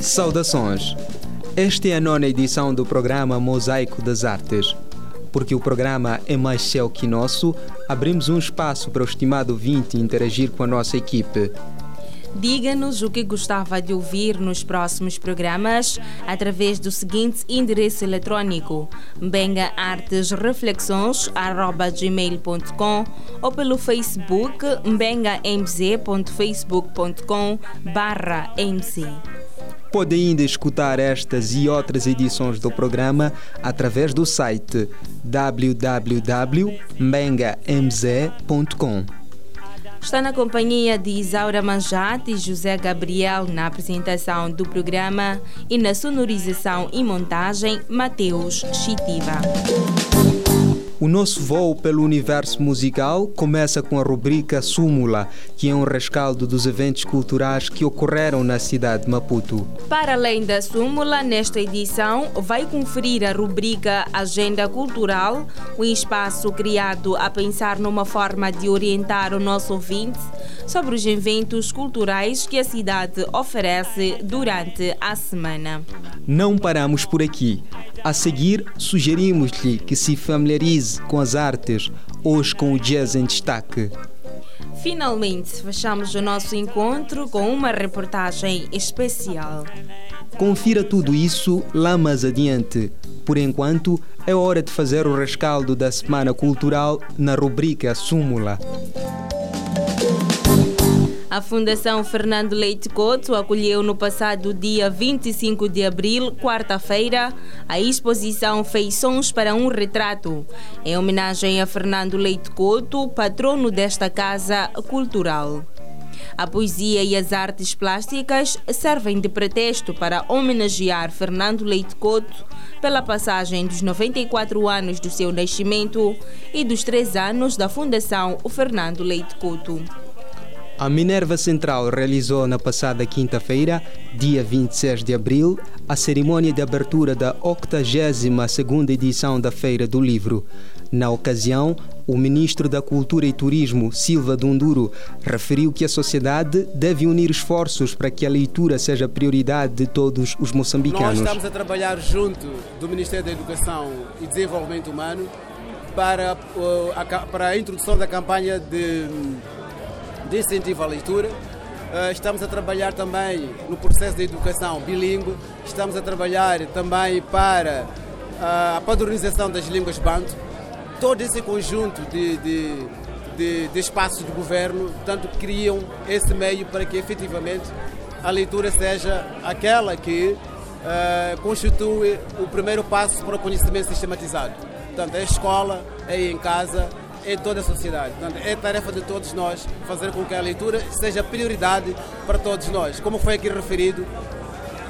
Saudações! Esta é a nona edição do programa Mosaico das Artes. Porque o programa é mais seu que nosso, abrimos um espaço para o estimado ouvinte interagir com a nossa equipe. Diga-nos o que gostava de ouvir nos próximos programas através do seguinte endereço eletrônico mbengaartesreflexões.gmail.com ou pelo Facebook mz. Pode ainda escutar estas e outras edições do programa através do site www.mengamz.com. Está na companhia de Isaura Manjate e José Gabriel na apresentação do programa e na sonorização e montagem Mateus Chitiva. O nosso voo pelo universo musical começa com a rubrica Súmula, que é um rescaldo dos eventos culturais que ocorreram na cidade de Maputo. Para além da súmula, nesta edição vai conferir a rubrica Agenda Cultural, um espaço criado a pensar numa forma de orientar o nosso ouvinte sobre os eventos culturais que a cidade oferece durante a semana. Não paramos por aqui. A seguir, sugerimos-lhe que se familiarize com as artes, hoje com o jazz em destaque. Finalmente, fechamos o nosso encontro com uma reportagem especial. Confira tudo isso lá mais adiante. Por enquanto, é hora de fazer o rescaldo da Semana Cultural na rubrica Súmula. A Fundação Fernando Leite Couto acolheu no passado dia 25 de abril, quarta-feira, a exposição Feições para um Retrato, em homenagem a Fernando Leite Couto, patrono desta casa cultural. A poesia e as artes plásticas servem de pretexto para homenagear Fernando Leite Couto pela passagem dos 94 anos do seu nascimento e dos 3 anos da Fundação Fernando Leite Couto. A Minerva Central realizou na passada quinta-feira, dia 26 de abril, a cerimônia de abertura da 82ª edição da Feira do Livro. Na ocasião, o ministro da Cultura e Turismo, Silva Dunduro, referiu que a sociedade deve unir esforços para que a leitura seja prioridade de todos os moçambicanos. Nós estamos a trabalhar junto do Ministério da Educação e Desenvolvimento Humano para, para a introdução da campanha de de incentivo à leitura. Uh, estamos a trabalhar também no processo de educação bilíngue, estamos a trabalhar também para uh, a padronização das línguas banto. Todo esse conjunto de, de, de, de espaços de governo, tanto criam esse meio para que efetivamente a leitura seja aquela que uh, constitui o primeiro passo para o conhecimento sistematizado. Portanto, é a escola, é em casa, em toda a sociedade. Portanto, é tarefa de todos nós fazer com que a leitura seja prioridade para todos nós. Como foi aqui referido,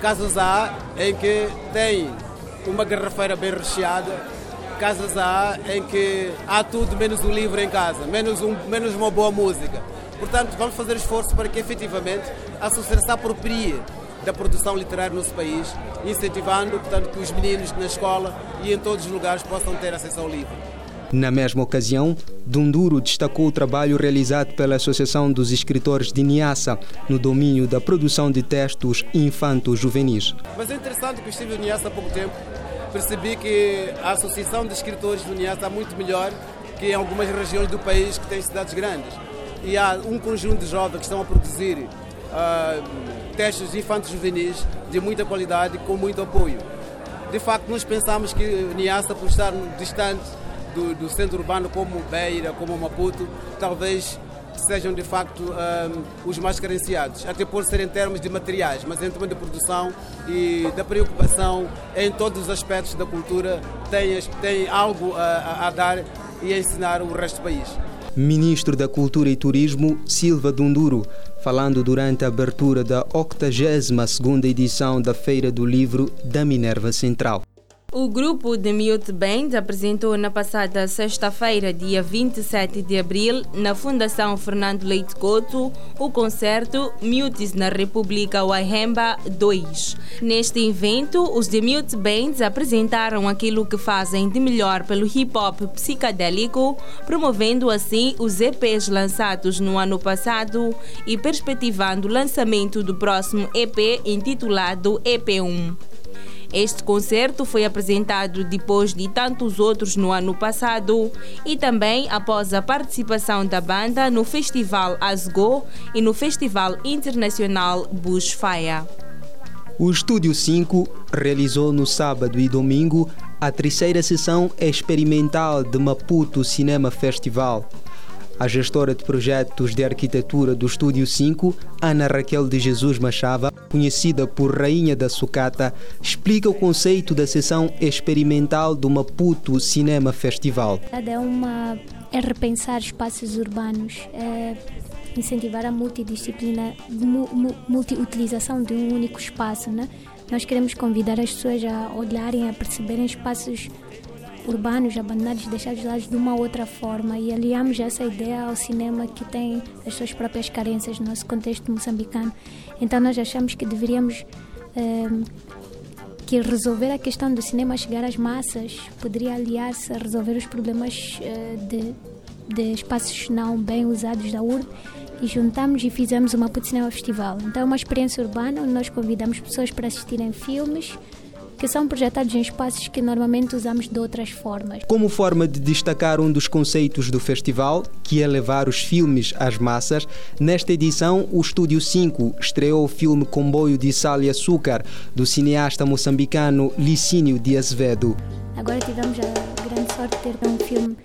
casos há em que tem uma garrafeira bem recheada, casos há em que há tudo menos um livro em casa, menos, um, menos uma boa música. Portanto, vamos fazer esforço para que efetivamente a sociedade se aproprie da produção literária no nosso país, incentivando portanto, que os meninos na escola e em todos os lugares possam ter acesso ao livro. Na mesma ocasião, Dunduro destacou o trabalho realizado pela Associação dos Escritores de Niassa no domínio da produção de textos infantos juvenis. Mas é interessante que eu estive em Niassa há pouco tempo, percebi que a Associação de Escritores de Niassa está muito melhor que em algumas regiões do país que têm cidades grandes. E há um conjunto de jovens que estão a produzir uh, textos infantos juvenis de muita qualidade com muito apoio. De facto, nós pensamos que Niassa, por estar distante do, do centro urbano como Beira, como Maputo, talvez sejam de facto um, os mais carenciados, até por ser em termos de materiais, mas em termos de produção e da preocupação em todos os aspectos da cultura, tem, tem algo a, a dar e a ensinar o resto do país. Ministro da Cultura e Turismo, Silva Dunduro, falando durante a abertura da 82ª edição da Feira do Livro da Minerva Central. O grupo de Mute Band apresentou na passada sexta-feira, dia 27 de abril, na Fundação Fernando Leite Couto, o concerto Mutes na República Wahemba 2. Neste evento, os de Mute Bands apresentaram aquilo que fazem de melhor pelo hip-hop psicadélico, promovendo assim os EPs lançados no ano passado e perspectivando o lançamento do próximo EP intitulado EP1. Este concerto foi apresentado depois de tantos outros no ano passado e também após a participação da banda no Festival Asgo e no Festival Internacional Bushfire. O Estúdio 5 realizou no sábado e domingo a terceira sessão experimental de Maputo Cinema Festival. A gestora de projetos de arquitetura do Estúdio 5, Ana Raquel de Jesus Machava, conhecida por Rainha da Sucata, explica o conceito da sessão experimental do Maputo Cinema Festival. É uma é repensar espaços urbanos, é incentivar a multidisciplina, multiutilização de um único espaço, né? Nós queremos convidar as pessoas a olharem, a perceberem espaços urbanos, abandonados, deixados de lado de uma outra forma e aliamos essa ideia ao cinema que tem as suas próprias carências no nosso contexto moçambicano. Então nós achamos que deveríamos eh, que resolver a questão do cinema chegar às massas poderia aliar-se a resolver os problemas eh, de, de espaços não bem usados da urbe e juntamos e fizemos uma Maputo Cinema Festival. Então é uma experiência urbana onde nós convidamos pessoas para assistirem filmes, que são projetados em espaços que normalmente usamos de outras formas. Como forma de destacar um dos conceitos do festival, que é levar os filmes às massas, nesta edição o Estúdio 5 estreou o filme Comboio de Sal e Açúcar, do cineasta moçambicano Licínio de Azevedo. Agora tivemos a grande sorte de ter um filme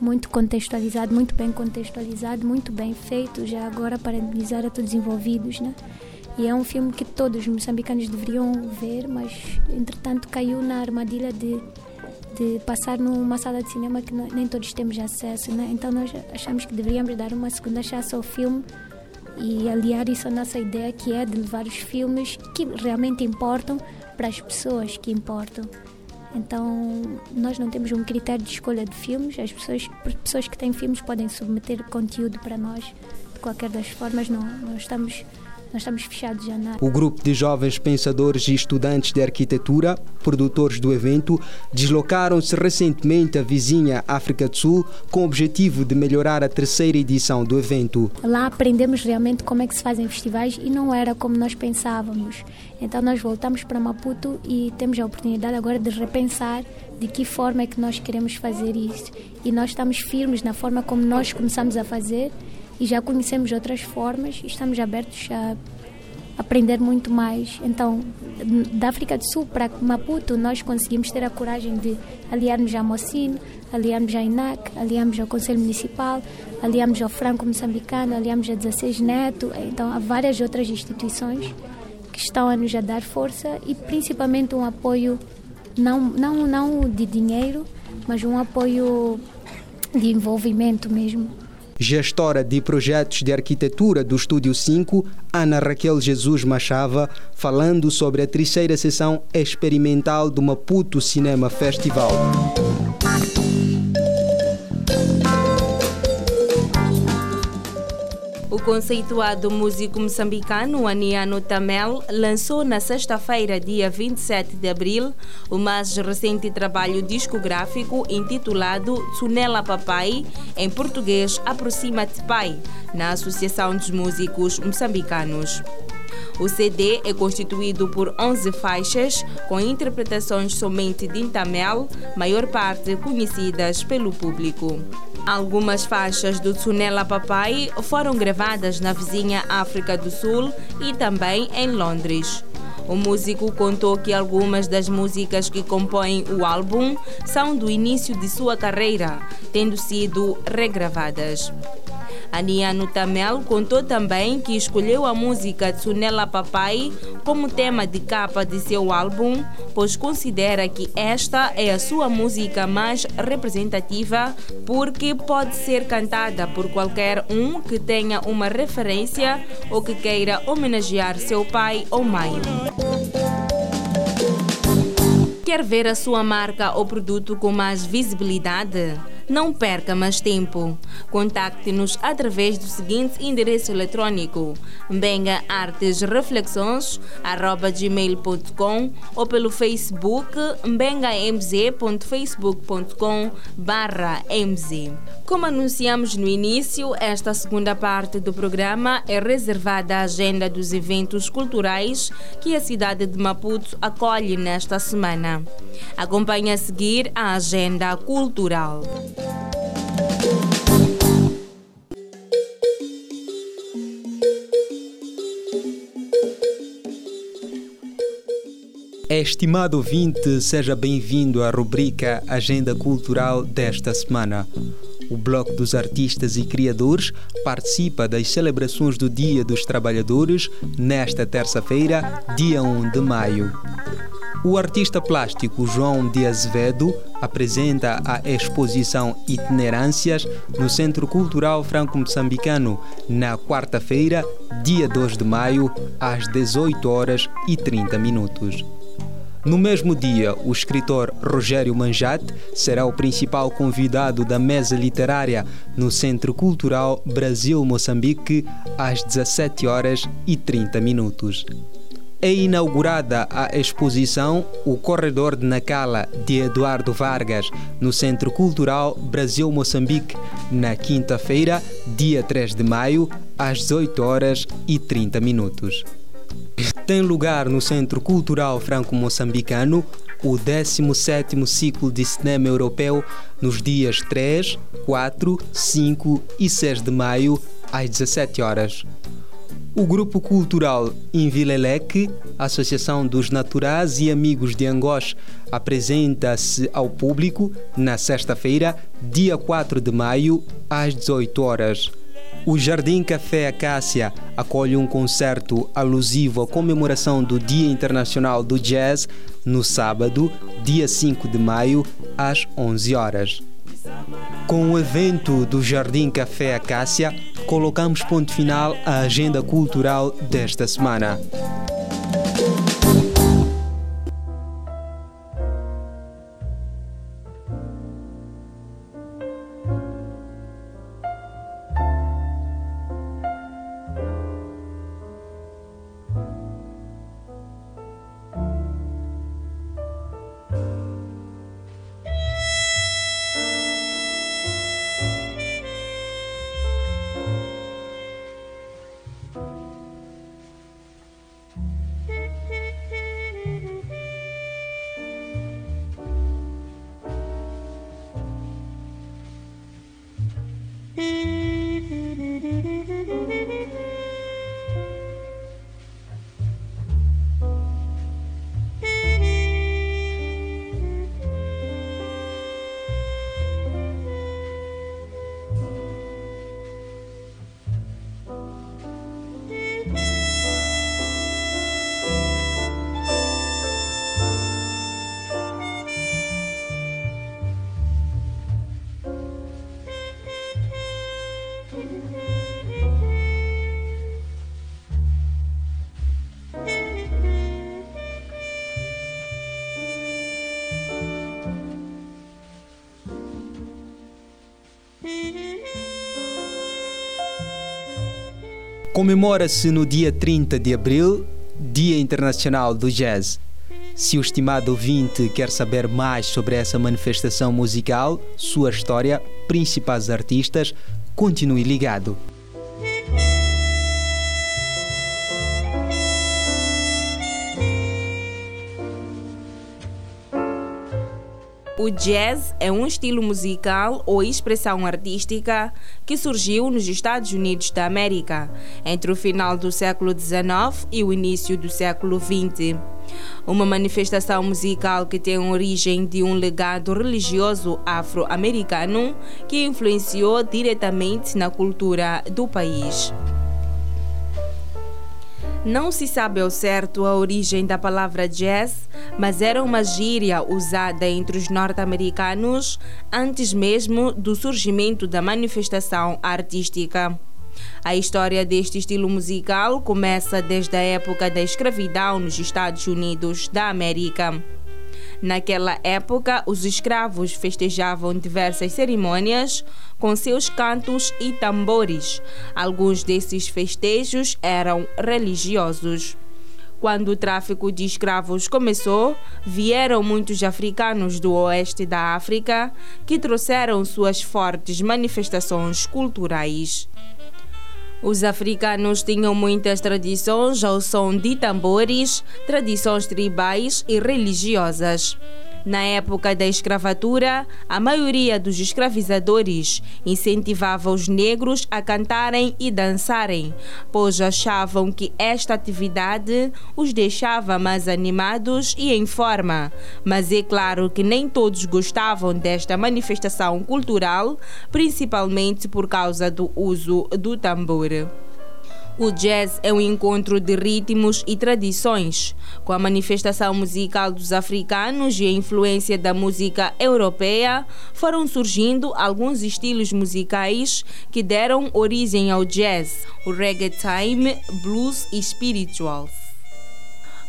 muito contextualizado, muito bem contextualizado, muito bem feito, já agora para parabenizar a todos os envolvidos, né? E é um filme que todos os moçambicanos deveriam ver, mas entretanto caiu na armadilha de, de passar numa sala de cinema que nem todos temos acesso. Né? Então nós achamos que deveríamos dar uma segunda chance ao filme e aliar isso à nossa ideia que é de levar os filmes que realmente importam para as pessoas que importam. Então, nós não temos um critério de escolha de filmes. As pessoas, pessoas que têm filmes podem submeter conteúdo para nós de qualquer das formas. Não, não estamos nós estamos fechados já na. O grupo de jovens pensadores e estudantes de arquitetura, produtores do evento, deslocaram-se recentemente à vizinha África do Sul com o objetivo de melhorar a terceira edição do evento. Lá aprendemos realmente como é que se fazem festivais e não era como nós pensávamos. Então nós voltamos para Maputo e temos a oportunidade agora de repensar de que forma é que nós queremos fazer isso. E nós estamos firmes na forma como nós começamos a fazer e já conhecemos outras formas e estamos abertos a aprender muito mais. Então, da África do Sul para Maputo, nós conseguimos ter a coragem de aliarmos à Mocine, aliarmos à INAC, aliarmos ao Conselho Municipal, aliarmos ao Franco Moçambicano, aliarmos a 16 Neto, então há várias outras instituições que estão a nos a dar força e principalmente um apoio não, não, não de dinheiro, mas um apoio de envolvimento mesmo gestora de projetos de arquitetura do Estúdio 5, Ana Raquel Jesus Machava, falando sobre a terceira sessão experimental do Maputo Cinema Festival. O conceituado músico moçambicano Aniano Tamel lançou na sexta-feira, dia 27 de abril, o mais recente trabalho discográfico intitulado Tsunela Papai, em português Aproxima-te Pai, na Associação dos Músicos Moçambicanos. O CD é constituído por 11 faixas, com interpretações somente de Intamel, maior parte conhecidas pelo público. Algumas faixas do Tsunela Papai foram gravadas na vizinha África do Sul e também em Londres. O músico contou que algumas das músicas que compõem o álbum são do início de sua carreira, tendo sido regravadas. Aniano Tamel contou também que escolheu a música Tsunela Papai como tema de capa de seu álbum, pois considera que esta é a sua música mais representativa porque pode ser cantada por qualquer um que tenha uma referência ou que queira homenagear seu pai ou mãe. Quer ver a sua marca ou produto com mais visibilidade? Não perca mais tempo. Contacte-nos através do seguinte endereço eletrônico: mbengaartesreflexões@gmail.com ou pelo Facebook mbengamz.facebook.com mz. Como anunciamos no início, esta segunda parte do programa é reservada à agenda dos eventos culturais que a cidade de Maputo acolhe nesta semana. Acompanhe a seguir a agenda cultural. Estimado ouvinte, seja bem-vindo à rubrica Agenda Cultural desta semana. O Bloco dos Artistas e Criadores participa das celebrações do Dia dos Trabalhadores nesta terça-feira, dia 1 de maio. O artista plástico João de Azevedo apresenta a exposição Itinerâncias no Centro Cultural Franco-Moçambicano na quarta-feira, dia 2 de maio, às 18 horas e 30 minutos. No mesmo dia, o escritor Rogério Manjate será o principal convidado da mesa literária no Centro Cultural Brasil-Moçambique às 17 horas e 30 minutos é inaugurada a exposição O Corredor de Nacala de Eduardo Vargas no Centro Cultural Brasil-Moçambique na quinta-feira, dia 3 de maio, às 18 horas e 30 minutos. Tem lugar no Centro Cultural Franco-Moçambicano o 17º ciclo de cinema europeu nos dias 3, 4, 5 e 6 de maio às 17 horas. O Grupo Cultural Invileleque, Associação dos Naturais e Amigos de Angós, apresenta-se ao público na sexta-feira, dia 4 de maio, às 18 horas. O Jardim Café Acácia acolhe um concerto alusivo à comemoração do Dia Internacional do Jazz no sábado, dia 5 de maio, às 11 horas. Com o evento do Jardim Café Acácia, colocamos ponto final à agenda cultural desta semana. Comemora-se no dia 30 de abril, Dia Internacional do Jazz. Se o estimado ouvinte quer saber mais sobre essa manifestação musical, sua história, principais artistas, continue ligado. O jazz é um estilo musical ou expressão artística que surgiu nos Estados Unidos da América entre o final do século XIX e o início do século XX. Uma manifestação musical que tem origem de um legado religioso afro-americano que influenciou diretamente na cultura do país. Não se sabe ao certo a origem da palavra jazz, mas era uma gíria usada entre os norte-americanos antes mesmo do surgimento da manifestação artística. A história deste estilo musical começa desde a época da escravidão nos Estados Unidos da América. Naquela época, os escravos festejavam diversas cerimônias com seus cantos e tambores. Alguns desses festejos eram religiosos. Quando o tráfico de escravos começou, vieram muitos africanos do oeste da África que trouxeram suas fortes manifestações culturais. Os africanos tinham muitas tradições ao som de tambores, tradições tribais e religiosas. Na época da escravatura, a maioria dos escravizadores incentivava os negros a cantarem e dançarem, pois achavam que esta atividade os deixava mais animados e em forma. Mas é claro que nem todos gostavam desta manifestação cultural, principalmente por causa do uso do tambor. O jazz é um encontro de ritmos e tradições, com a manifestação musical dos africanos e a influência da música europeia, foram surgindo alguns estilos musicais que deram origem ao jazz, o reggaeton, blues e spirituals.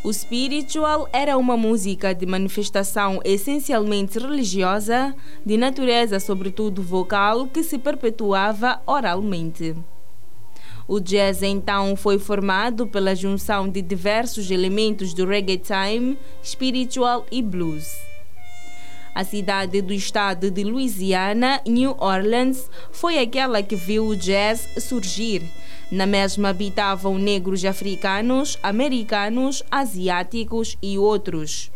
O spiritual era uma música de manifestação essencialmente religiosa, de natureza sobretudo vocal, que se perpetuava oralmente. O jazz então foi formado pela junção de diversos elementos do reggaeton, spiritual e blues. A cidade do estado de Louisiana, New Orleans, foi aquela que viu o jazz surgir. Na mesma habitavam negros africanos, americanos, asiáticos e outros.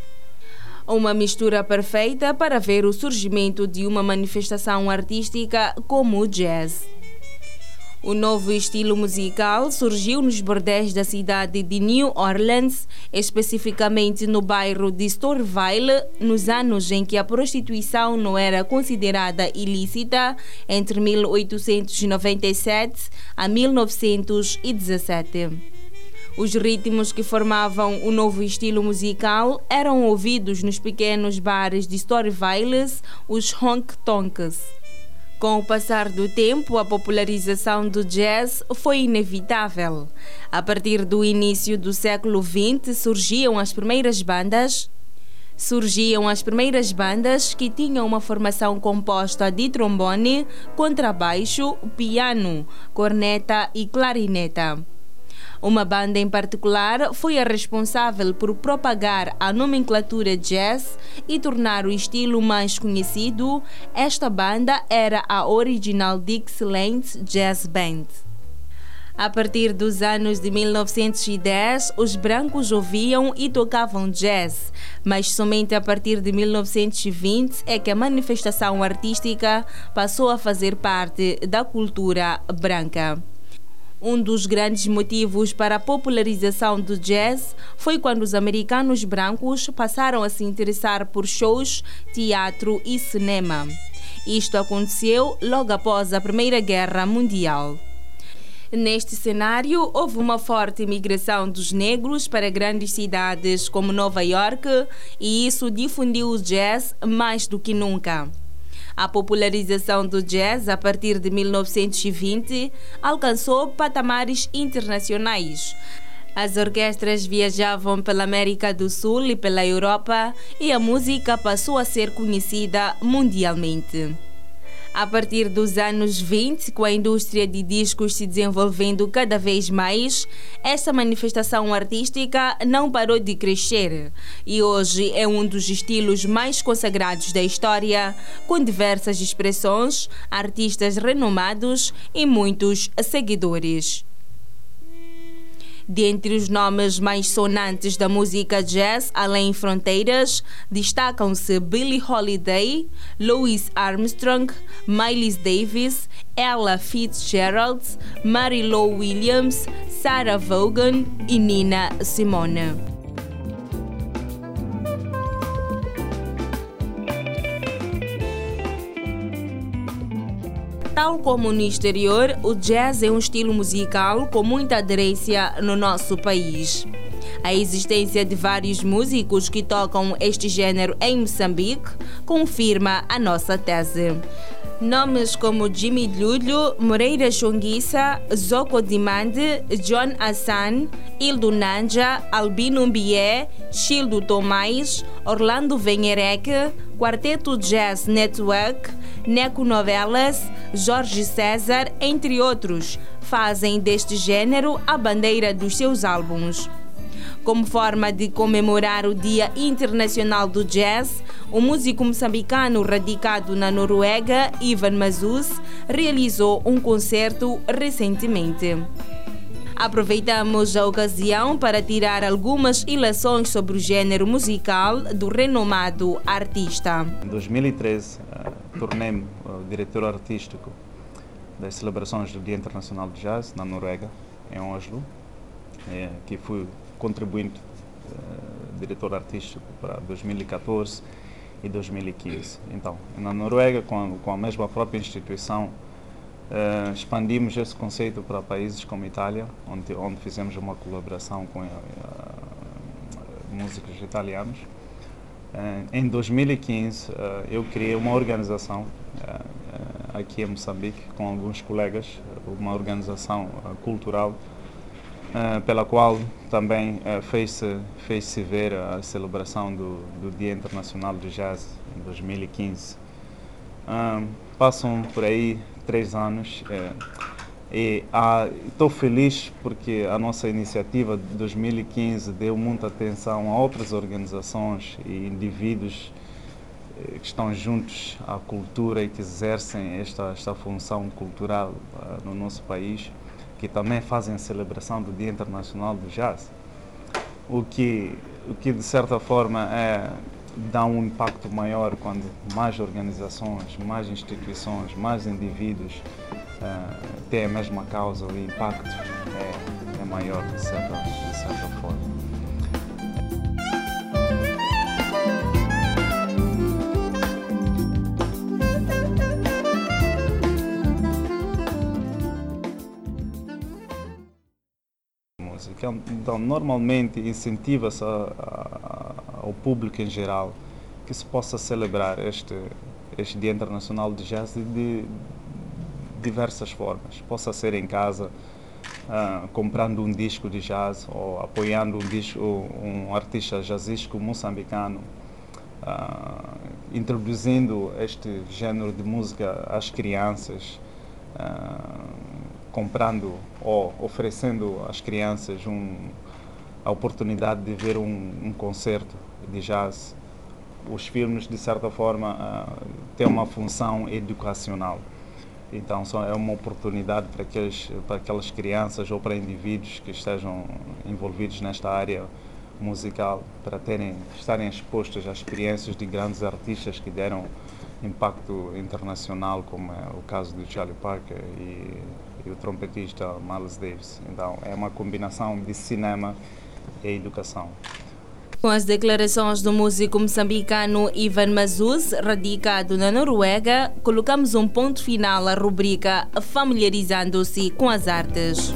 Uma mistura perfeita para ver o surgimento de uma manifestação artística como o jazz. O novo estilo musical surgiu nos bordéis da cidade de New Orleans, especificamente no bairro de Storeville, nos anos em que a prostituição não era considerada ilícita, entre 1897 a 1917. Os ritmos que formavam o novo estilo musical eram ouvidos nos pequenos bares de Storeville, os honk tonks. Com o passar do tempo, a popularização do jazz foi inevitável. A partir do início do século XX surgiam as primeiras bandas. Surgiam as primeiras bandas que tinham uma formação composta de trombone, contrabaixo, piano, corneta e clarineta. Uma banda em particular foi a responsável por propagar a nomenclatura jazz e tornar o estilo mais conhecido. Esta banda era a Original Dixieland Jazz Band. A partir dos anos de 1910, os brancos ouviam e tocavam jazz, mas somente a partir de 1920 é que a manifestação artística passou a fazer parte da cultura branca. Um dos grandes motivos para a popularização do jazz foi quando os americanos brancos passaram a se interessar por shows, teatro e cinema. Isto aconteceu logo após a Primeira Guerra Mundial. Neste cenário, houve uma forte imigração dos negros para grandes cidades como Nova York e isso difundiu o jazz mais do que nunca. A popularização do jazz a partir de 1920 alcançou patamares internacionais. As orquestras viajavam pela América do Sul e pela Europa e a música passou a ser conhecida mundialmente. A partir dos anos 20, com a indústria de discos se desenvolvendo cada vez mais, essa manifestação artística não parou de crescer e hoje é um dos estilos mais consagrados da história, com diversas expressões, artistas renomados e muitos seguidores. Dentre os nomes mais sonantes da música jazz além fronteiras, destacam-se Billie Holiday, Louis Armstrong, Miles Davis, Ella Fitzgerald, Mary Lou Williams, Sarah Vaughan e Nina Simone. Tal como no exterior, o jazz é um estilo musical com muita aderência no nosso país. A existência de vários músicos que tocam este gênero em Moçambique confirma a nossa tese. Nomes como Jimmy Lulho, Moreira Chonguissa, Zoko Dimande, John Hassan, Ildo Nanja, Albino Mbié, Childo Tomás, Orlando Venhereque, Quarteto Jazz Network, Neco Novelas, Jorge César, entre outros, fazem deste gênero a bandeira dos seus álbuns. Como forma de comemorar o Dia Internacional do Jazz, o músico moçambicano radicado na Noruega, Ivan Mazus, realizou um concerto recentemente. Aproveitamos a ocasião para tirar algumas ilações sobre o gênero musical do renomado artista. Em 2013, uh, tornei-me uh, diretor artístico das celebrações do Dia Internacional do Jazz na Noruega, em Oslo, é, que fui contribuinte uh, diretor artístico para 2014 e 2015. Então, na Noruega, com a, com a mesma própria instituição, uh, expandimos esse conceito para países como Itália, onde, onde fizemos uma colaboração com uh, músicos italianos. Em 2015, eu criei uma organização aqui em Moçambique com alguns colegas, uma organização cultural pela qual também fez-se fez ver a celebração do, do, Dia Internacional do Jazz em 2015. Uh, passam por aí três anos estou feliz porque a nossa iniciativa de 2015 deu muita atenção a outras organizações e indivíduos que estão juntos à cultura e que exercem esta, esta função cultural no nosso país que também fazem a celebração do Dia Internacional do Jazz, o que, o que de certa forma é, dá um impacto maior quando mais organizações, mais instituições, mais indivíduos uh, têm a mesma causa, o impacto é, é maior de certa, de certa forma. Então, normalmente incentiva-se ao público em geral que se possa celebrar este, este Dia Internacional de Jazz de diversas formas. Possa ser em casa, uh, comprando um disco de jazz ou apoiando um, disco, um artista jazzístico moçambicano, uh, introduzindo este género de música às crianças. Uh, comprando ou oferecendo às crianças um, a oportunidade de ver um, um concerto de jazz. Os filmes, de certa forma, uh, têm uma função educacional. Então, é uma oportunidade para, aqueles, para aquelas crianças ou para indivíduos que estejam envolvidos nesta área musical para terem, estarem expostos às experiências de grandes artistas que deram impacto internacional, como é o caso do Charlie Parker e e o trompetista Miles Davis. Então é uma combinação de cinema e educação. Com as declarações do músico moçambicano Ivan Mazuz, radicado na Noruega, colocamos um ponto final à rubrica Familiarizando-se com as Artes.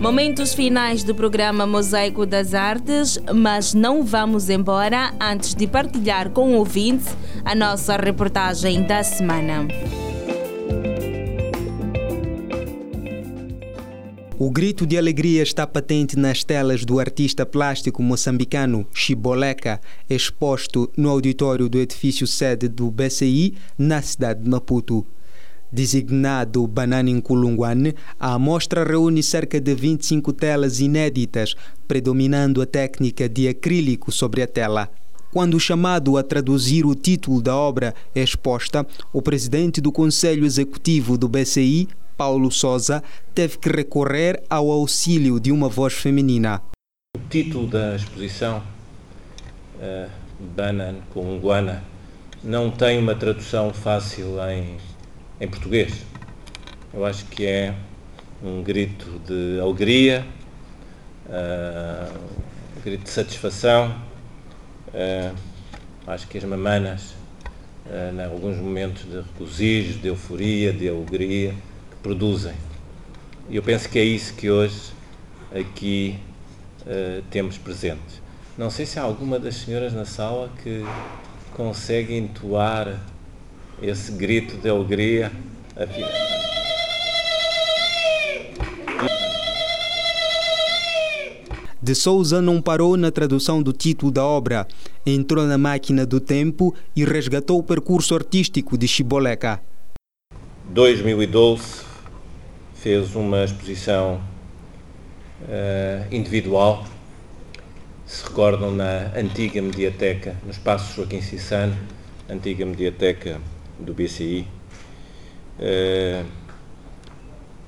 Momentos finais do programa Mosaico das Artes, mas não vamos embora antes de partilhar com o ouvinte a nossa reportagem da semana. O grito de alegria está patente nas telas do artista plástico moçambicano Chiboleca, exposto no auditório do edifício sede do BCI, na cidade de Maputo. Designado Banana Nkulungwane, a amostra reúne cerca de 25 telas inéditas, predominando a técnica de acrílico sobre a tela. Quando chamado a traduzir o título da obra exposta, o presidente do Conselho Executivo do BCI, Paulo Souza, teve que recorrer ao auxílio de uma voz feminina. O título da exposição, uh, Banan Kulungwana, não tem uma tradução fácil em em português. Eu acho que é um grito de alegria, uh, um grito de satisfação. Uh, acho que as mamanas, uh, em alguns momentos de regozijo, de euforia, de alegria, produzem. E eu penso que é isso que hoje aqui uh, temos presentes. Não sei se há alguma das senhoras na sala que consegue entoar esse grito de alegria. De Souza não parou na tradução do título da obra, entrou na máquina do tempo e resgatou o percurso artístico de Chiboleca. 2012 fez uma exposição uh, individual, se recordam, na antiga mediateca, no espaço Joaquim Cissano, antiga mediateca do BCI. Uh, eh,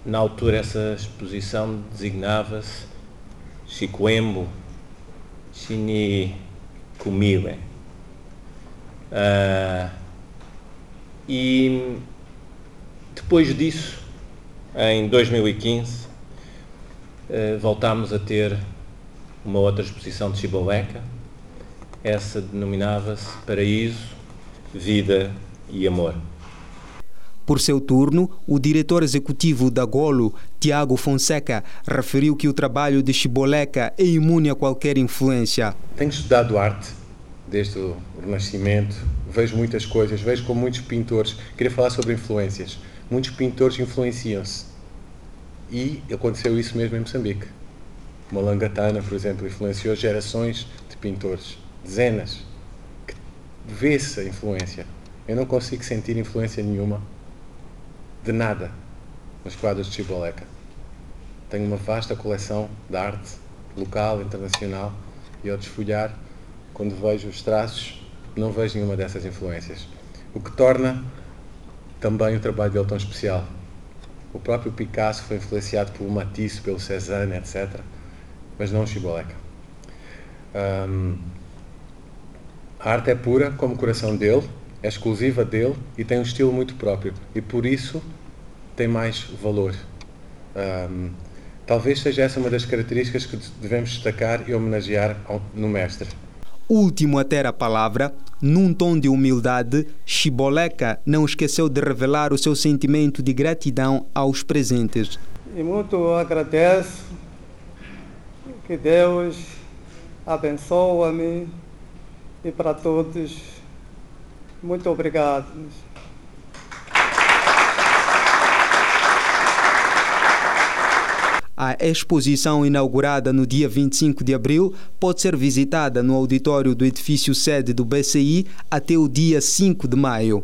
na altura essa exposição designava-se Chicoembo Chini Kumile. Uh, e depois disso, em 2015, uh, voltámos a ter uma outra exposição de Chiboleca. Essa denominava-se Paraíso, Vida e Amor. Por seu turno, o diretor executivo da Golo, Tiago Fonseca, referiu que o trabalho de Chiboleca é imune a qualquer influência. Tenho estudado arte desde o Renascimento, vejo muitas coisas, vejo como muitos pintores. Queria falar sobre influências. Muitos pintores influenciam-se. E aconteceu isso mesmo em Moçambique. Malangatana, por exemplo, influenciou gerações de pintores, dezenas. Vê-se a influência. Eu não consigo sentir influência nenhuma de nada nos quadros de Chiboleca. Tenho uma vasta coleção de arte local, internacional e ao desfolhar, quando vejo os traços, não vejo nenhuma dessas influências. O que torna também o trabalho dele tão especial. O próprio Picasso foi influenciado pelo Matisse, pelo Cézanne, etc., mas não o Chiboleca. Um, a arte é pura como o coração dele, é exclusiva dele e tem um estilo muito próprio e por isso tem mais valor. Um, talvez seja essa uma das características que devemos destacar e homenagear no mestre. Último a ter a palavra, num tom de humildade, Chiboleca não esqueceu de revelar o seu sentimento de gratidão aos presentes. E muito agradeço que Deus abençoe-me e para todos muito obrigado. A exposição inaugurada no dia 25 de abril pode ser visitada no auditório do edifício sede do BCI até o dia 5 de maio.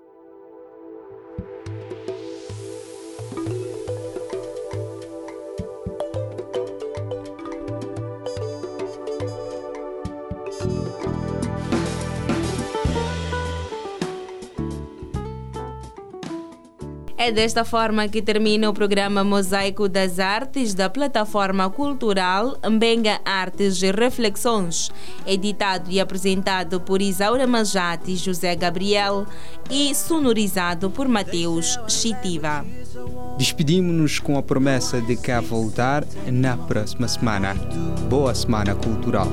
É desta forma que termina o programa Mosaico das Artes da plataforma cultural Mbenga Artes e Reflexões, editado e apresentado por Isaura Majati e José Gabriel e sonorizado por Mateus Chitiva. Despedimos-nos com a promessa de cá voltar na próxima semana. Boa semana cultural.